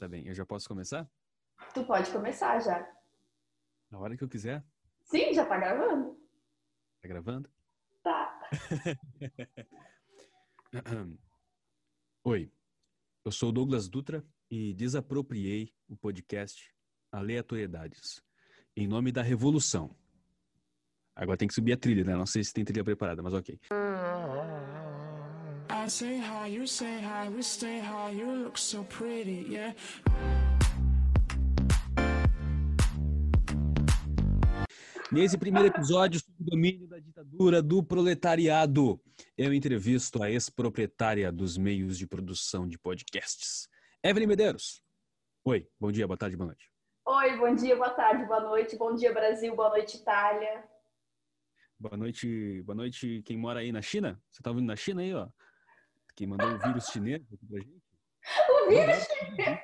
Tá bem, eu já posso começar? Tu pode começar já. Na hora que eu quiser. Sim, já tá gravando. Tá gravando? Tá. Oi, eu sou o Douglas Dutra e desapropriei o podcast Aleatoriedades em nome da revolução. Agora tem que subir a trilha, né? Não sei se tem trilha preparada, mas ok. Say hi, you say hi, we stay high, you look so pretty, yeah. Nesse primeiro episódio sobre o domínio da ditadura do proletariado, eu entrevisto a ex-proprietária dos meios de produção de podcasts, Evelyn Medeiros. Oi, bom dia, boa tarde, boa noite. Oi, bom dia, boa tarde, boa noite. Bom dia, Brasil, boa noite, Itália. Boa noite, boa noite quem mora aí na China. Você tá ouvindo na China aí, ó? Quem mandou o vírus chinês aqui pra gente. O vírus chinês?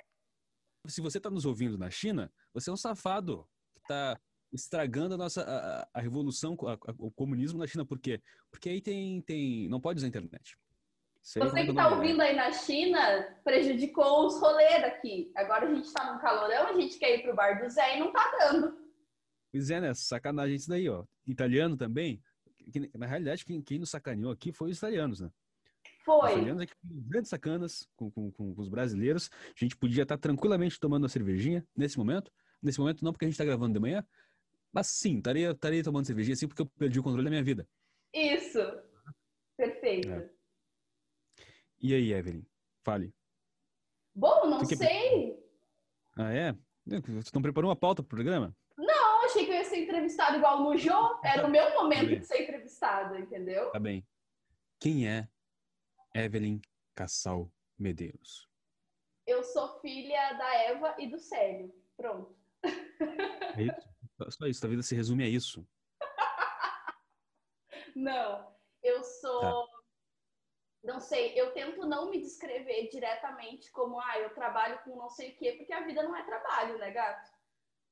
Se você tá nos ouvindo na China, você é um safado que tá estragando a nossa a, a revolução, a, a, o comunismo na China. Por quê? Porque aí tem, tem não pode usar internet. Sei você que está ouvindo aí na China prejudicou os rolês daqui. Agora a gente está num calorão, a gente quer ir pro bar do Zé e não tá dando. Pois é, né? Sacanagem isso daí, ó. Italiano também. Na realidade, quem, quem nos sacaneou aqui foi os italianos, né? Foi. Italianos aqui grandes sacanas com, com, com, os brasileiros. A gente podia estar tranquilamente tomando uma cervejinha nesse momento. Nesse momento, não porque a gente está gravando de manhã, mas sim, estaria, estaria tomando cervejinha sim porque eu perdi o controle da minha vida. Isso. Perfeito. É. E aí, Evelyn? Fale. Bom, não sei. Ah, é? Você não preparou uma pauta pro programa? Não, achei que eu ia ser entrevistado igual no Jô. Era o meu momento tá de ser entrevistado, entendeu? Tá bem. Quem é Evelyn Cassal Medeiros? Eu sou filha da Eva e do Célio. Pronto. É isso? Só isso, a vida se resume a isso. Não, eu sou. Tá. Não sei, eu tento não me descrever diretamente como, ah, eu trabalho com não sei o quê, porque a vida não é trabalho, né, gato?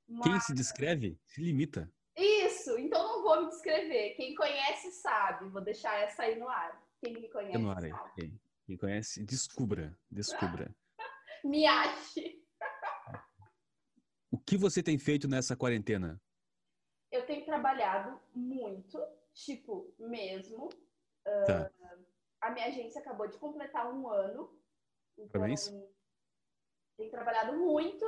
Mas... Quem se descreve se limita. Isso, então não vou me descrever. Quem conhece sabe. Vou deixar essa aí no ar. Quem me conhece. No ar aí. Quem, quem conhece, descubra. Descubra. me ache. O que você tem feito nessa quarentena? Eu tenho trabalhado muito, tipo, mesmo. Tá. Uh, a minha agência acabou de completar um ano. Então, Parabéns. Tenho trabalhado muito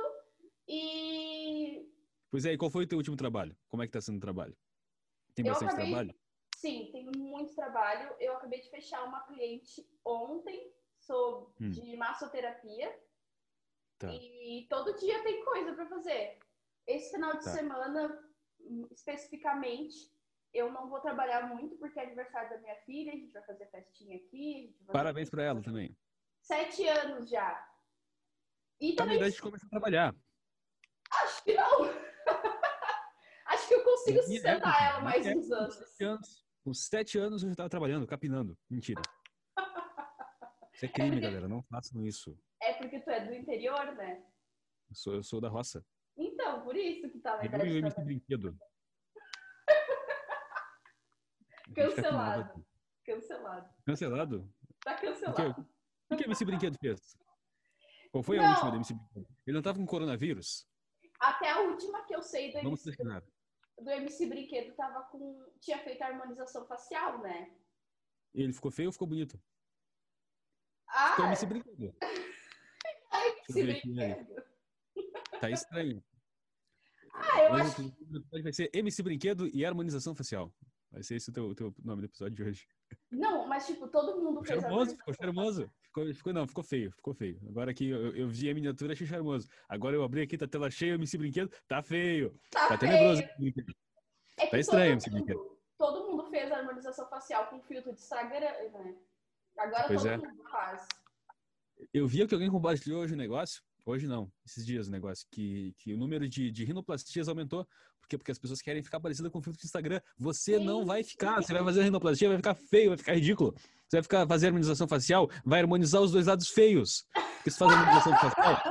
e. Pois é, e qual foi o teu último trabalho? Como é que tá sendo o trabalho? Tem bastante acabei... trabalho? Sim, tem muito trabalho. Eu acabei de fechar uma cliente ontem sobre hum. de massoterapia. Tá. E todo dia tem coisa para fazer. Esse final de tá. semana, especificamente, eu não vou trabalhar muito porque é aniversário da minha filha, a gente vai fazer festinha aqui. Parabéns para ela também. Sete anos já. E tá também. a gente começa a trabalhar. Acho que não. Acho que eu consigo sustentar ela mais uns anos. Com sete anos, com sete anos eu já estava trabalhando, capinando. Mentira. Isso é crime, é porque... galera. Não façam isso. É porque tu é do interior, né? Eu sou, eu sou da roça. Então, por isso que tá na idade. Eu MC Brinquedo. Cancelado. Cancelado. Cancelado? Tá cancelado. O que, o que esse brinquedo fez? Qual foi não. a última do MC Brinquedo? Ele não tava com coronavírus? Até a última que eu sei do Vamos MC, do MC Brinquedo tava com. tinha feito a harmonização facial, né? E ele ficou feio ou ficou bonito? Ah! Ficou MC Brinquedo. MC Brinquedo. Tá estranho. Ah, eu Hoje acho... Vai ser MC Brinquedo e harmonização facial. Vai ser esse o teu, teu nome do episódio de hoje. Não, mas tipo, todo mundo ficou fez charmoso, ficou charmoso. Ficou, ficou, não, ficou feio, ficou feio. Agora aqui eu, eu vi a miniatura, achei charmoso. Agora eu abri aqui, tá tela cheia, MC Brinquedo, tá feio. Tá, tá feio. tenebroso. É tá estranho MC Brinquedo. Todo mundo fez a harmonização facial com filtro de Instagram, né? Agora pois todo é. mundo faz. Eu vi que alguém compartilhou hoje o negócio Hoje não, esses dias o negócio, que, que o número de, de rinoplastias aumentou. Por quê? Porque as pessoas querem ficar parecidas com o filtro de Instagram. Você Sim. não vai ficar, você vai fazer a rinoplastia, vai ficar feio, vai ficar ridículo. Você vai ficar fazer harmonização facial, vai harmonizar os dois lados feios. Porque se faz harmonização facial,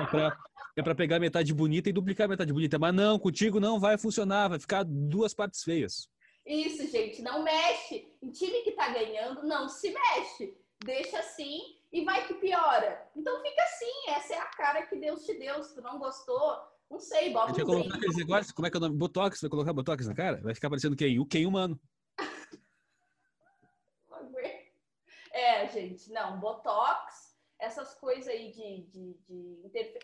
é pra, é pra pegar metade bonita e duplicar a metade bonita. Mas não, contigo não vai funcionar, vai ficar duas partes feias. Isso, gente, não mexe. Em time que tá ganhando, não se mexe. Deixa assim E vai que piora. Então fica assim, essa é a cara que Deus te deu. Se tu não gostou, não sei, bota um colocar aqueles negócios, como é que é o nome? Botox, vai colocar Botox na cara? Vai ficar parecendo quem? O quem humano. é, gente, não, Botox, essas coisas aí de, de, de inter...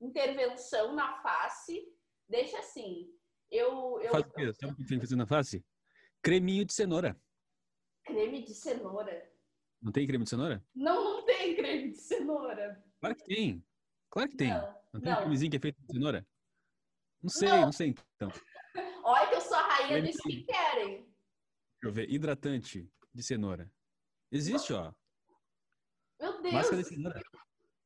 intervenção na face, deixa assim. Eu, eu, Faz o quê? Sabe o que tem que fazer na face? Creminho de cenoura. Creme de cenoura? Não tem creme de cenoura? Não, não tem creme de cenoura. Claro que tem. Claro que tem. Não, não tem não. um cremezinho que é feito de cenoura? Não sei, não, Não. sei então. Olha que eu sou a rainha do Creme de- skincare, hein? Deixa eu ver. Hidratante de cenoura. Existe, ó. Meu Deus. Máscara de cenoura.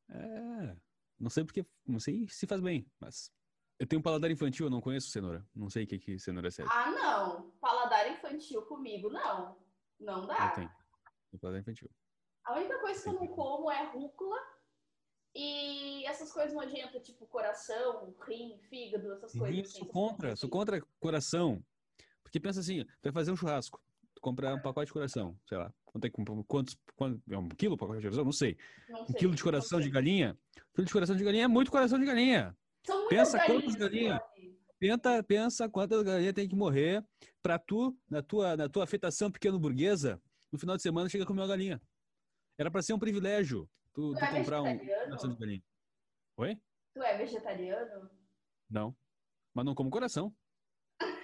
É. Não sei porque. Não sei se faz bem, mas. Eu tenho um paladar infantil, eu não conheço cenoura. Não sei o que, que cenoura serve. Ah, não. Paladar infantil comigo, não. Não dá. Eu tenho. Paladar infantil. A única coisa que eu não como é rúcula e essas coisas nojentas, tipo coração, rim, fígado, essas coisas. Sim, assim, contra, sou contra coração. Porque pensa assim, tu vai fazer um churrasco, tu compra um pacote de coração, sei lá, quanto é que quantos, quanto, é um quilo pacote de coração? Não sei. Não Um sei, quilo de não coração de galinha, um quilo de coração de galinha é muito coração de galinha. São pensa quantas galinhas. galinhas. Pensa, pensa quantas galinhas tem que morrer pra tu, na tua, na tua afetação pequeno burguesa, no final de semana chega a comer uma galinha. Era pra ser um privilégio tu, Tu tu é comprar um vegetariano? coração de galinha. Oi? Tu é vegetariano? Não. Mas não como coração.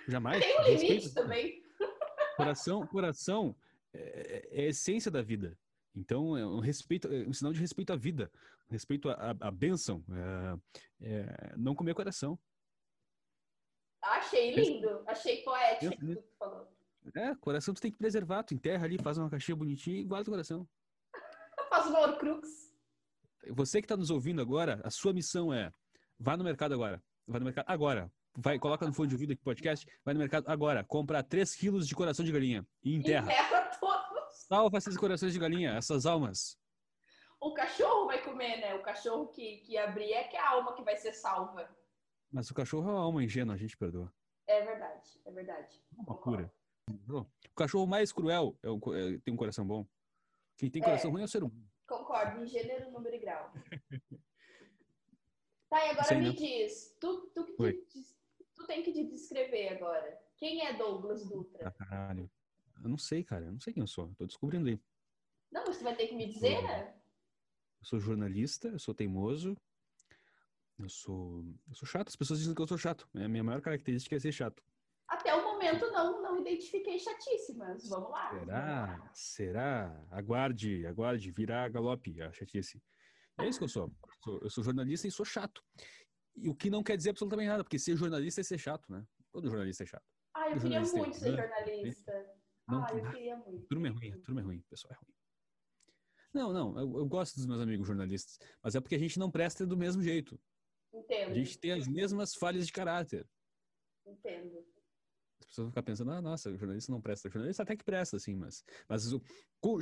Jamais. Tem um Respeito limite também. Coração, coração é, é a essência da vida. Então, é um respeito, é um sinal de respeito à vida, respeito à, à, bênção. É, é, não comer coração. Achei lindo. Achei poético o que tu falou. É, coração tu tem que preservar, tu enterra ali, faz uma caixinha bonitinha e guarda o coração. Faz uma Horcrux. Você que está nos ouvindo agora, a sua missão é vá no mercado agora. Vai no mercado agora. Vai, coloca no fone de ouvido aqui podcast, vai no mercado agora, comprar 3 quilos de coração de galinha e enterra. Enterra todos. Salva esses corações de galinha, essas almas. O cachorro vai comer, né? O cachorro que, que abrir é que é a alma que vai ser salva. Mas o cachorro é uma alma ingênua, a gente perdoa. É verdade, é verdade. Uma cura. O cachorro mais cruel é co- é- tem um coração bom. Quem tem É. coração ruim é o ser humano. Concordo, em gênero, número e grau. Tá, e agora me diz, tu, tu, que te tu tem que te descrever agora. Quem é Douglas Dutra? Ah, caralho. Eu não sei, cara. Eu não sei quem eu sou. Eu tô descobrindo aí. Não, mas tu vai ter que me dizer, né? Eu sou jornalista, eu sou teimoso. Eu sou, eu sou chato. As pessoas dizem que eu sou chato. É A minha maior característica é ser chato. Momento não, não identifiquei chatíssimas. Vamos lá. Será? Será? Aguarde, aguarde. Virá galope a chatice. É isso que eu sou. Eu sou jornalista e sou chato. E o que não quer dizer absolutamente nada, porque ser jornalista é ser chato, né? Todo jornalista é chato. Ah, eu queria é muito ser jornalista. Não, Ah, eu queria muito. Turma é ruim, a turma é ruim, pessoal é ruim. Não, não, eu, eu gosto dos meus amigos jornalistas, mas é porque a gente não presta do mesmo jeito. A Entendo, gente tem as mesmas falhas de caráter. entendo. As pessoas vão ficar pensando, ah, nossa, o jornalista não presta. O jornalista até que presta, assim, mas, mas o, com,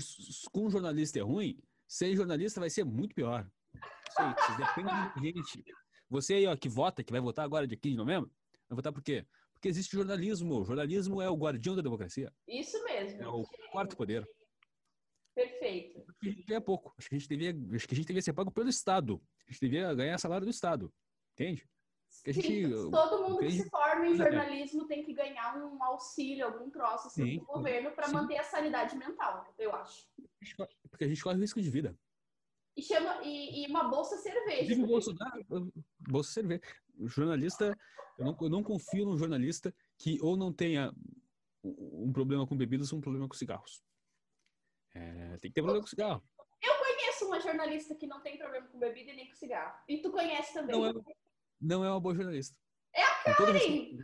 com um jornalista é ruim, ser jornalista vai ser muito pior. Isso aí, vocês dependem da gente. Você aí, ó, que vota, que vai votar agora de 15 de novembro, vai votar por quê? Porque existe jornalismo. O jornalismo é o guardião da democracia. Isso mesmo. É o quarto poder. Perfeito. Acho que a gente ganha pouco. Acho que a gente devia, acho que a gente devia ser pago pelo Estado. A gente devia ganhar salário do Estado. Entende? Que a gente- Sim, todo mundo que se forma em É. jornalismo tem que ganhar um auxílio, algum troço assim, Sim, do governo para sim. manter a sanidade mental, eu acho. Porque a gente corre risco de vida. E, chama, e, e uma bolsa cerveja. Também. Bolsonaro, Bolsa cerveja. O jornalista, eu não, eu não confio num jornalista que ou não tenha um problema com bebidas ou um problema com cigarros. É, tem que ter problema com cigarro. conheço uma jornalista que não tem problema com bebida e nem com cigarro. E tu conhece também. Não é, não é uma boa jornalista. É a com todo, Karen! respeito,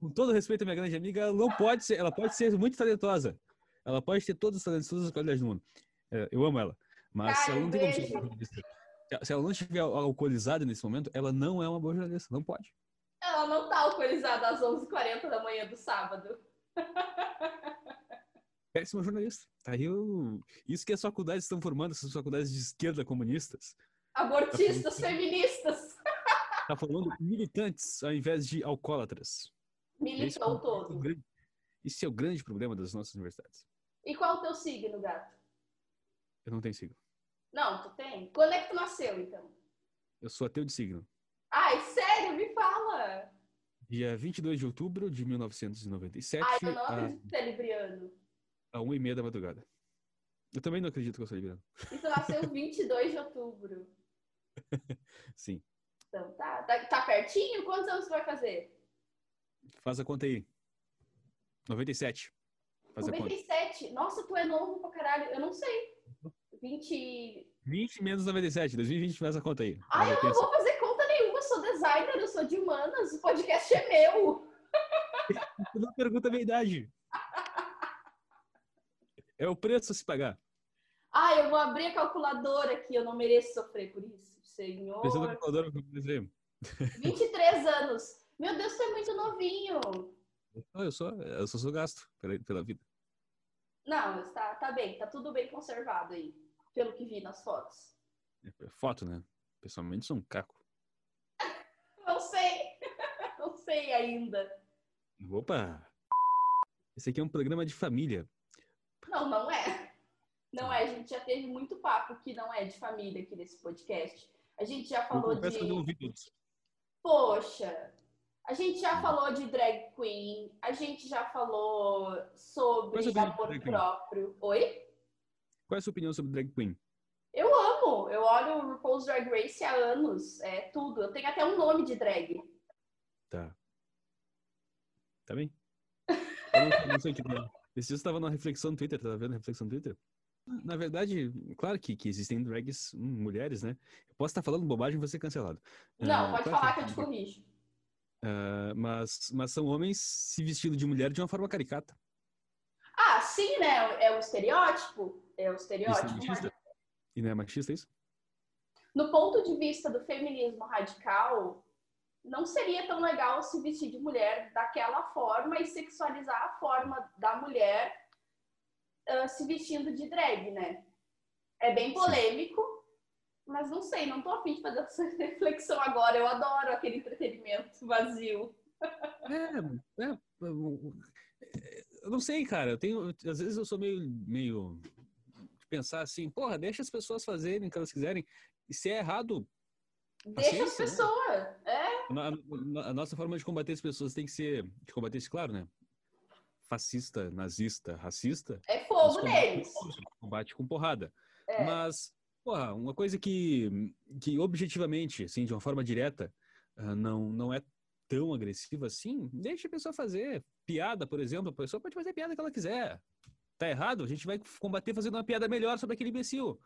com todo respeito à minha grande amiga, ela não pode ser, ela pode ser muito talentosa. Ela pode ter todos os talentos, todas as qualidades do mundo. É, eu amo ela. Mas Karen, ela não tem como ser jornalista. Se- ela não estiver al- alcoolizada nesse momento, ela não é uma boa jornalista. Não pode. Ela não tá alcoolizada às 11h40 da manhã do sábado. Péssima jornalista. Tá aí o... Isso que as faculdades estão formando, essas faculdades de esquerda comunistas. Abortistas Tá feministas. Tá falando militantes ao invés de alcoólatras. É Militou o- todo. grande- Esse é o grande problema das nossas universidades. E qual é o teu signo, gato? Eu não tenho signo. Não, tu tem. Quando é que tu nasceu, então? Eu sou ateu de signo. Ai, sério? Me fala! Dia 22 de outubro de 1997. Ai, eu não acredito que você é libriano. A 1 e meia da madrugada. Eu também não acredito que eu sou libriano. E tu nasceu 22 de outubro. Sim. Então, tá, tá, tá pertinho? Quantos anos tu vai fazer? Faz a conta aí. 97. Faz 97? Nossa, tu é novo pra caralho. Eu não sei. 20. 20 menos 97. 2020 faz a conta aí. Ai, eu não vou fazer conta nenhuma. Eu sou designer, eu sou de humanas. O podcast é meu. tu não pergunta a minha idade. É o preço a se pagar. Ah, eu vou abrir a calculadora aqui. Eu não mereço sofrer por isso, senhor. Eu vou 23 anos. Meu Deus, você é muito novinho. Não, eu sou, eu sou, sou gasto pela, pela vida. Não, está, tá bem, tá tudo bem conservado aí, pelo que vi nas fotos. É, foto, né? Pessoalmente sou um caco. Não sei. Não sei ainda. Opa! Esse aqui é um programa de família. Não, não é. Não é. A gente já teve muito papo que não é de família aqui nesse podcast. A gente já falou de. Poxa, a gente já falou de drag queen, a gente já falou sobre é amor próprio. Oi? Qual é a sua opinião sobre drag queen? Eu amo, eu olho o RuPaul's Drag Race há anos, é tudo. Eu tenho até um nome de drag. Tá. Tá bem? Eu não, não sei o que Esse dia você estava na reflexão no Twitter, tava vendo a reflexão no Twitter? Na verdade, claro que, que existem drags hum, mulheres, né? Eu posso estar falando bobagem e vou ser cancelado. Não, uh, pode claro falar que, que eu te corrijo. Uh, mas, mas são homens se vestindo de mulher de uma forma caricata. Ah, sim, né? É o estereótipo. É o estereótipo. Isso é E não é machista isso? No ponto de vista do feminismo radical, não seria tão legal se vestir de mulher daquela forma e sexualizar a forma da mulher uh, se vestindo de drag, né? É bem polêmico. Mas não sei, não tô afim de fazer essa reflexão agora. Eu adoro aquele entretenimento vazio. É, é, eu não sei, cara. Eu tenho, às vezes eu sou meio, meio de pensar assim, porra, deixa as pessoas fazerem o que elas quiserem. E se é errado, Deixa as né? pessoas, né? é. A, a, nossa forma de combater as pessoas tem que ser, de combater isso, claro, né? Fascista, nazista, racista. É fogo neles. Combate com porrada. É. Mas Porra, uma coisa que, que objetivamente, assim, de uma forma direta, uh, não, não é tão agressiva assim, deixa a pessoa fazer. Piada, por exemplo, a pessoa pode fazer a piada que ela quiser. Tá errado? A gente vai combater fazendo uma piada melhor sobre aquele imbecil.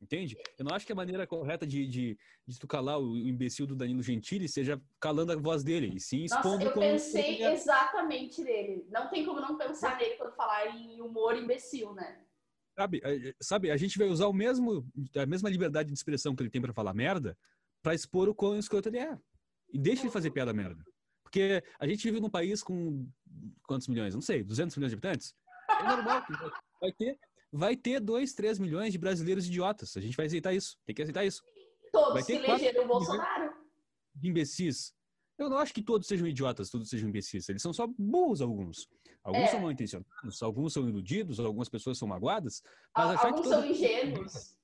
Entende? Eu não acho que a maneira correta de, de, de tu calar o imbecil do Danilo Gentili seja calando a voz dele, e sim expondo Nossa, eu pensei exatamente nele. Não tem como não pensar nele quando falar em humor imbecil, né? Sabe, sabe, a gente vai usar o mesmo, a mesma liberdade de expressão que ele tem para falar merda para expor o quão escroto ele é. E deixa ele fazer piada merda. Porque a gente vive num país com quantos milhões? Não sei, 200 milhões de habitantes? É normal que vai ter, vai ter 2, 3 milhões de brasileiros idiotas. A gente vai aceitar isso. Tem que aceitar isso. Todos vai ter que elegeram o Bolsonaro. De imbecis. Eu não acho que todos sejam idiotas, todos sejam imbecis. Eles são só burros, alguns. Alguns é. são mal intencionados, alguns são iludidos, algumas pessoas são magoadas. Mas achar alguns que todo... são ingênuos.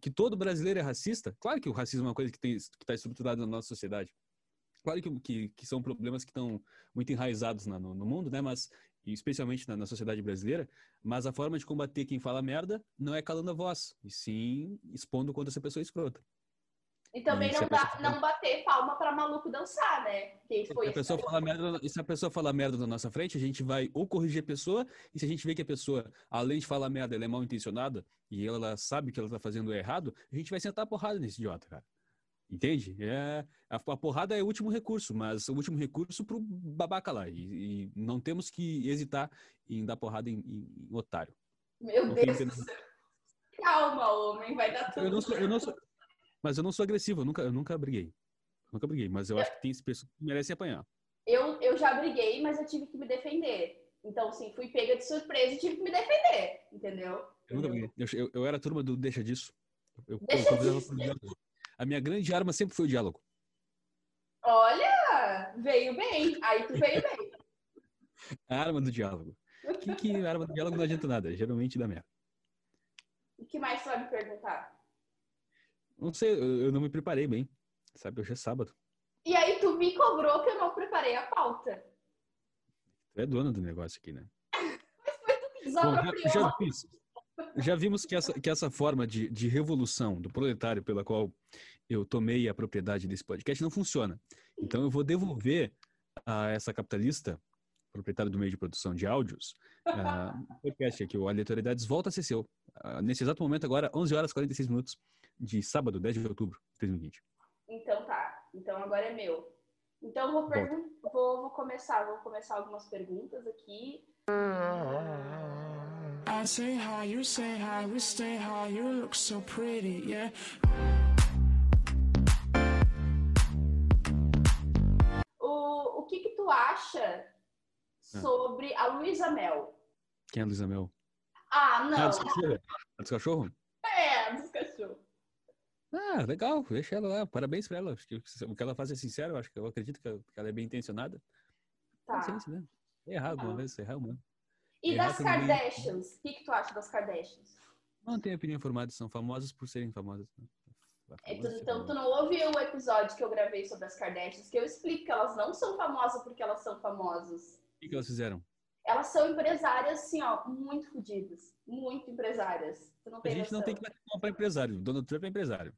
Que todo brasileiro é racista. Claro que o racismo é uma coisa que está estruturada na nossa sociedade. Claro que, que, que são problemas que estão muito enraizados na, no, no, mundo, né? Mas, especialmente na, na sociedade brasileira. Mas a forma de combater quem fala merda não é calando a voz, e sim expondo contra essa pessoa escrota. E também não, dá, pessoa... não bater palma para maluco dançar, né? Que foi se, a pessoa fala merda, e se a pessoa falar merda na nossa frente, a gente vai ou corrigir a pessoa, e se a gente vê que a pessoa, além de falar merda, ela é mal intencionada, e ela sabe que ela tá fazendo errado, a gente vai sentar a porrada nesse idiota, cara. Entende? É, a, a porrada é o último recurso, mas o último recurso pro babaca lá. E, e não temos que hesitar em dar porrada em, em, em otário. Meu Deus do céu. Calma, homem, vai dar tudo. Eu não sou, eu não sou, mas eu não sou agressivo, eu nunca, eu nunca briguei. Nunca briguei, mas eu, eu acho que tem pessoas que merecem apanhar. Eu, eu já briguei, mas eu tive que me defender. Então, assim, fui pega de surpresa e tive que me defender, entendeu? Eu nunca briguei. Eu, eu, eu era a turma do deixa disso. Eu, deixa eu, disso. A minha grande arma sempre foi o diálogo. Olha, veio bem. Aí tu veio bem. A arma do diálogo. Que, que arma do diálogo não adianta nada. Geralmente dá merda. O que mais você vai me perguntar? Não sei, eu não me preparei bem. Sabe, hoje é sábado. E aí tu me cobrou que eu não preparei a pauta. Tu é dona do negócio aqui, né? Mas foi tu que desapropriou. Já, já, já, vimos que essa, que essa forma de, de revolução do proletário pela qual eu tomei a propriedade desse podcast não funciona. Então eu vou devolver a essa capitalista, proprietária do meio de produção de áudios, uh, podcast aqui, o Aleatoriedades volta a ser seu. Uh, nesse exato momento agora, 11 horas e 46 minutos de sábado, 10 de outubro de 2020. Então tá. Então agora é meu. Então vou, vou, vou começar, vou começar algumas perguntas aqui. I say hi, you say hi, we stay high, you look so pretty, yeah. O, o que que tu acha ah. sobre a Luísa Mel? Quem é a Luísa Mel? Ah, não. Ah, dos cachorros? A dos cachorros? É, dos cachorros. Ah, legal, deixa ela lá. Parabéns pra ela. Acho que o que ela faz é sincero, acho que eu acredito que ela é bem intencionada. Tá. Ciência, né? É errado, uma vez, errar humano. E errar das Kardashians? O que, que tu acha das Kardashians? Não tenho opinião formada, são famosas por serem famosas. Né? É, tu, então, tu não ouviu o episódio que eu gravei sobre as Kardashians, que eu explico que elas não são famosas porque elas são famosas. O que, que elas fizeram? Elas são empresárias, assim, ó, muito fodidas. Muito empresárias. a gente noção. não tem que comprar empresário. Donald Trump é empresário.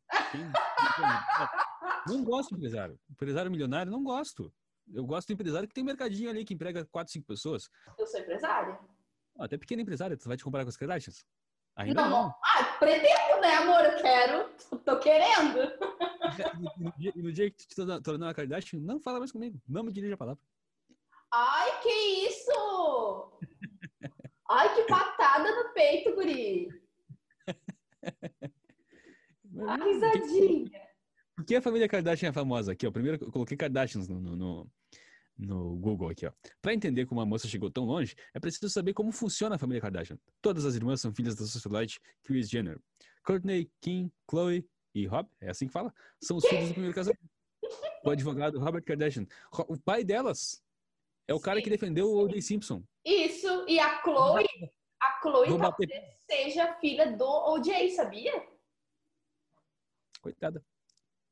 não gosto de empresário. Empresário milionário, não gosto. Eu gosto do empresário que tem um mercadinho ali que emprega 4, 5 pessoas. Eu sou empresária. Até pequena empresária, tu vai te comparar com as Kardashians? Ainda não. não. Ah, pretendo, né, amor? Eu quero. Tô querendo. E no, dia, no dia que tu te tornar uma Kardashian, não fala mais comigo. Não me dirija a palavra. Ai, que isso! Ai, que patada no peito, guri! A risadinha. Por que a família Kardashian é famosa? Aqui, ó. Primeiro eu coloquei Kardashians no, no, no Google aqui, ó. Para entender como a moça chegou tão longe, é preciso saber como funciona a família Kardashian. Todas as irmãs são filhas da socialite Kris Jenner. Courtney, Kim, Chloe e Rob, é assim que fala, são os filhos do primeiro casamento. O advogado Robert Kardashian. O pai delas é o cara Sim. que defendeu o O.J. Simpson. Isso, e a Chloe, a Chloe talvez seja filha do O.J., sabia? Coitada.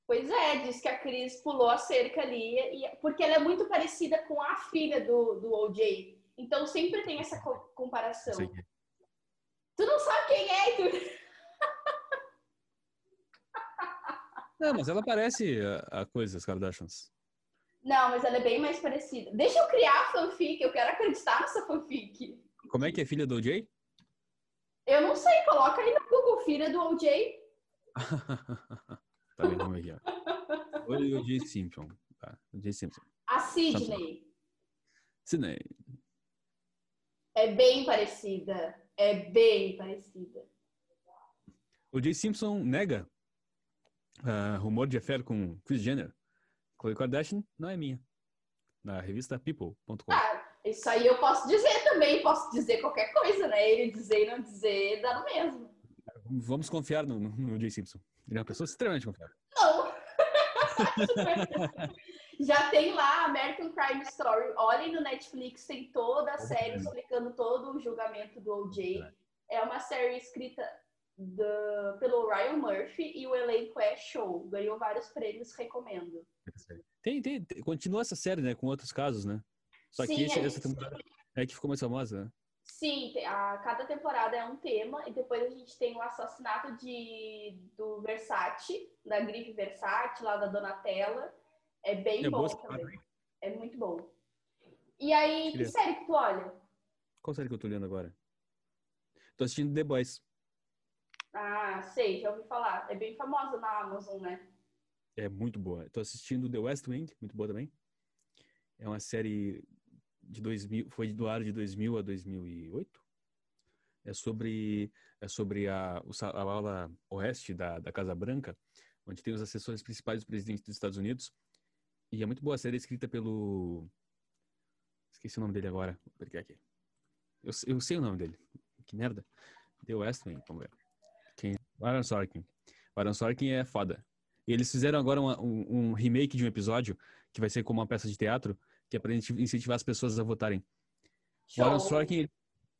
Pois é, diz que a Cris pulou a cerca ali, e, porque ela é muito parecida com a filha do, do O.J. Então sempre tem essa co comparação. Sim. Tu não sabe quem é, tu... Não, mas ela parece a, a coisa, as Kardashians. Não, mas ela é bem mais parecida. Deixa eu criar a fanfic, eu quero acreditar nessa fanfic. Como é que é filha do OJ? Eu não sei, coloca aí no Google, filha do OJ. tá vendo como é que é? Oi, OJ Simpson. Tá, OJ Simpson. A Sidney. Sidney. É bem parecida. É bem parecida. O Jay Simpson nega uh, rumor de affair com Chris Jenner. Khloe Kardashian não é minha. Na revista people.com. Ah, isso aí eu posso dizer também. Posso dizer qualquer coisa, né? Ele dizer e não dizer, dá no mesmo. Vamos confiar no, no Jay Simpson. Ele é uma pessoa extremamente confiável. Não! Já tem lá American Crime Story. Olhem no Netflix, tem toda a série explicando todo o julgamento do OJ. É uma série escrita do, pelo Ryan Murphy e o elenco é show. Ganhou vários prêmios, recomendo. Tem, tem, tem, continua essa série, né? Com outros casos, né? Só Sim, que esse, essa temporada é que ficou mais famosa, né? Sim, a, cada temporada é um tema e depois a gente tem o assassinato de, do Versace, da grife Versace, lá da Donatella. É bem é bom também. É muito bom. E aí, que série que tu olha? Qual série que eu tô olhando agora? Tô assistindo The Boys. Ah, sei, já ouvi falar. É bem famosa na Amazon, né? É muito boa. Tô assistindo The West Wing, muito boa também. É uma série de 2000, foi do ar de 2000 a 2008. É sobre é sobre a, a aula oeste da, da Casa Branca, onde tem os assessores principais do presidente dos Estados Unidos. E é muito boa a série, escrita pelo esqueci o nome dele agora. Vou pegar aqui. Eu, eu sei o nome dele. Que merda. The West Wing, vamos ver. Quem? O Aaron Sorkin. Aaron Sorkin é foda. E eles fizeram agora uma, um, um, remake de um episódio, que vai ser como uma peça de teatro, que é pra incentivar as pessoas a votarem. O Aaron Sorkin,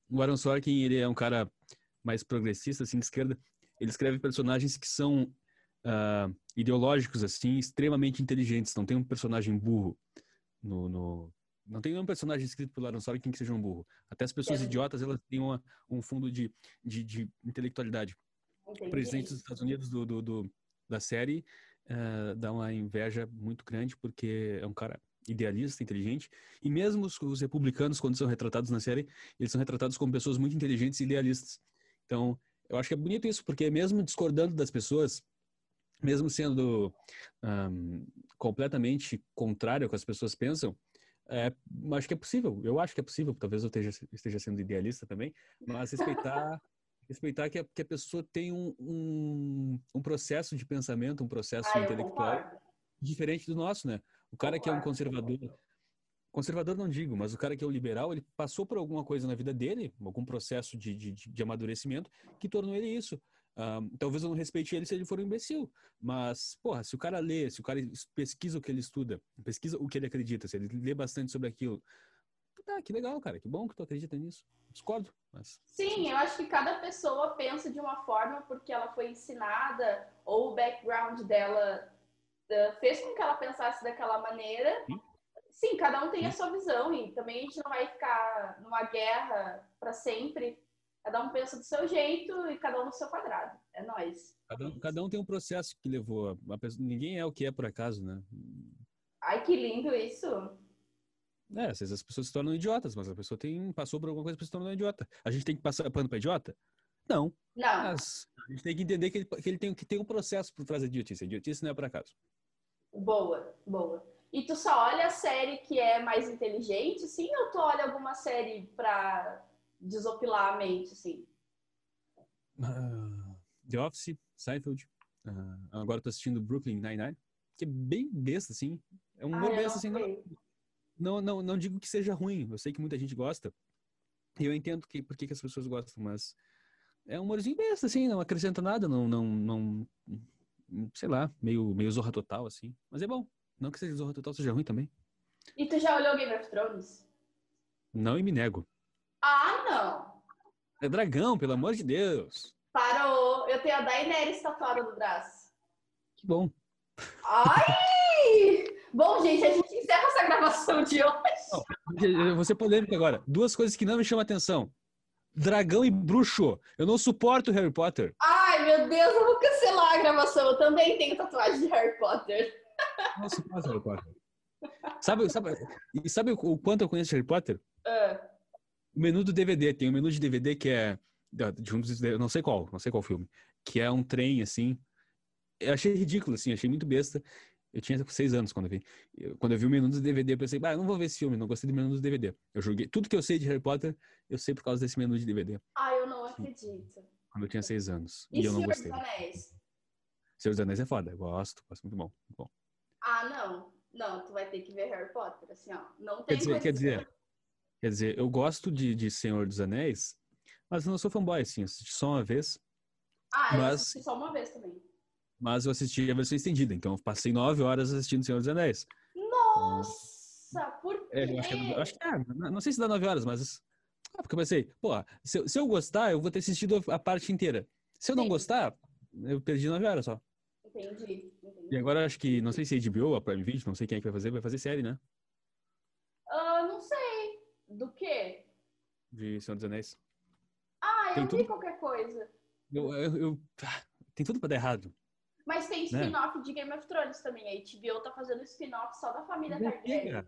o Aaron Sorkin, ele é um cara mais progressista, assim, de esquerda, ele escreve personagens que são uh, ideológicos, assim, extremamente inteligentes. Não tem um personagem burro no, no... Não tem nenhum personagem escrito pelo Aaron Sorkin que seja um burro. Até as pessoas é. idiotas, elas têm uma, um fundo de, de, de intelectualidade. Entendi. O presidente dos Estados Unidos do, do, do da série uh, dá uma inveja muito grande porque é um cara idealista, inteligente, e mesmo os, os, republicanos, quando são retratados na série, eles são retratados como pessoas muito inteligentes e idealistas. Então, eu acho que é bonito isso, porque mesmo discordando das pessoas, mesmo sendo um, completamente contrário ao que as pessoas pensam, é, acho que é possível. Eu acho que é possível. Talvez eu esteja, esteja sendo idealista também, mas respeitar respeitar que a, que a pessoa tem um, um, um, processo de pensamento, um processo ah, intelectual diferente do nosso, né? O cara que é um conservador, conservador não digo, mas o cara que é o liberal, ele passou por alguma coisa na vida dele, algum processo de, de, de amadurecimento que tornou ele isso. talvez eu não respeite ele se ele for um imbecil, mas, porra, se o cara lê, se o cara pesquisa o que ele estuda, pesquisa o que ele acredita, se ele lê bastante sobre aquilo, tá, que legal, cara, que bom que tu acredita nisso. Discordo, mas... Sim, eu acho que cada pessoa pensa de uma forma porque ela foi ensinada ou o background dela fez com que ela pensasse daquela maneira. Sim, cada um tem a sua visão e também a gente não vai ficar numa guerra para sempre. Cada um pensa do seu jeito e cada um no seu quadrado. É nós. Cada, um, cada um tem um processo que levou. A pessoa, ninguém é o que é por acaso, né? Ai, que lindo isso. É, às vezes as pessoas se tornam idiotas, mas a pessoa tem, passou por alguma coisa para se tornar idiota. A gente tem que passar pano para idiota? Não. Não. Mas a gente tem que entender que ele, que ele tem, que tem um processo por trás da idiotice. A idiotice não é por acaso. Boa, boa. E tu só olha a série que é mais inteligente, sim? Ou tu olha alguma série pra desopilar a mente, sim? Uh, The Office, Seinfeld. Uh, agora tô assistindo Brooklyn Nine-Nine, que é bem besta, assim. É um humor ah, besta, assim. Não, não, não, não digo que seja ruim. Eu sei que muita gente gosta. E eu entendo que, por que, que as pessoas gostam, mas é um humorzinho besta, assim, não acrescenta nada, não, não, não, sei lá, meio, meio Zorra Total, assim. Mas é bom. Não que seja Zorra Total seja ruim também. E tu já olhou Game of Thrones? Não e me nego. Ah, não. É dragão, pelo amor de Deus. Parou. Eu tenho a Daenerys tatuada no braço. Que bom. Ai! bom, gente, a gente encerra essa gravação de hoje. eu vou ser polêmico agora. Duas coisas que não me chamam atenção. Dragão e bruxo. Eu não suporto Harry Potter. Ai, meu Deus, eu vou cancelar a gravação. Eu também tenho tatuagem de Harry Potter. Não suporto Harry Potter. Sabe, sabe, e sabe o quanto eu conheço Harry Potter? Uh. O menu do DVD. Tem um menu de DVD que é. De um dos, não sei qual, não sei qual filme. Que é um trem, assim. Eu achei ridículo, assim, achei muito besta. Eu tinha seis anos quando eu vi. quando eu vi o menu do DVD, eu pensei, ah, não vou ver esse filme, não gostei do menu do DVD. Eu joguei. Tudo que eu sei de Harry Potter, eu sei por causa desse menu de DVD. Ah, eu não acredito. Quando eu tinha seis anos. E, e eu não gostei. Dos Anéis? Senhor dos Anéis é foda, eu gosto, gosto muito bom, muito bom. Ah, não. Não, tu vai ter que ver Harry Potter, assim, ó. Não tem quer dizer, quer dizer, quer dizer, eu gosto de, de Senhor dos Anéis, mas eu não sou fanboy, assim, assisti só uma vez. Ah, mas... eu assisti só uma vez também. Mas eu assisti a versão estendida, então eu passei nove horas assistindo Senhor dos Anéis. Nossa, por quê? É, eu acho que, é, eu acho que é, não sei se dá nove horas, mas. Ah, porque eu pensei, pô, se eu, se eu gostar, eu vou ter assistido a parte inteira. Se eu Sim. não gostar, eu perdi nove horas só. Entendi, entendi. E agora acho que, não sei se é HBO, a Prime Video, não sei quem é que vai fazer, vai fazer série, né? Uh, não sei. Do quê? De Senhor dos Anéis. Ah, eu tem vi tudo... qualquer coisa. Eu, eu, eu, ah, tem tudo pra dar errado. Mas tem né? spin-off né? de Game of Thrones também. A HBO tá fazendo spin-off só da família Targaryen.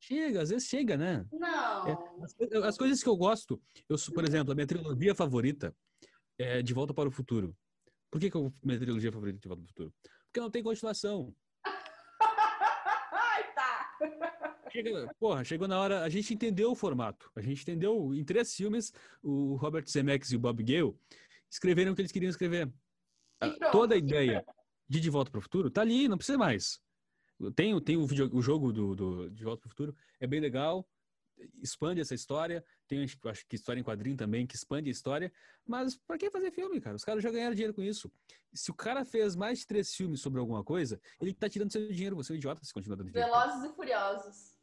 Chega. às vezes chega, né? Não. É, as, as, coisas que eu gosto, eu, por exemplo, a minha trilogia favorita é De Volta para o Futuro. Por que, que eu, minha trilogia favorita é De Volta para o Futuro? Porque não tem continuação. Ai, tá. Chega, porra, chegou na hora. A gente entendeu o formato. A gente entendeu. Em três filmes, o Robert Zemeckis e o Bob Gale escreveram o que eles queriam escrever. Toda a ideia de De Volta para o Futuro, tá ali, não precisa mais. Tem, tem o, video, o jogo do, do De Volta para o Futuro, é bem legal, expande essa história. Tem, acho que história em quadrinho também, que expande a história. Mas para que fazer filme, cara? Os caras já ganharam dinheiro com isso. Se o cara fez mais de três filmes sobre alguma coisa, ele tá tirando seu dinheiro. Você é um idiota se continua dando dinheiro. Velozes e Furiosos.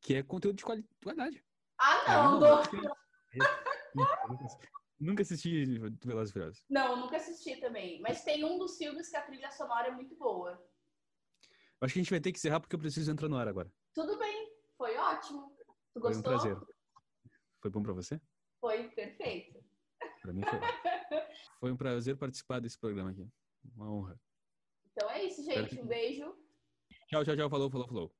Que é conteúdo de qualidade. Ah, não! É, não, não. Nunca assisti Velozes e Furiosos. Não, nunca assisti também. Mas tem um dos filmes que a trilha sonora é muito boa. Acho que a gente vai ter que encerrar porque eu preciso entrar no ar agora. Tudo bem, foi ótimo. Tu gostou? Foi um prazer. Foi bom pra você? Foi perfeito. Pra mim foi. foi um prazer participar desse programa aqui. Uma honra. Então é isso, gente. Um beijo. Tchau, tchau, tchau. Falou, falou, falou.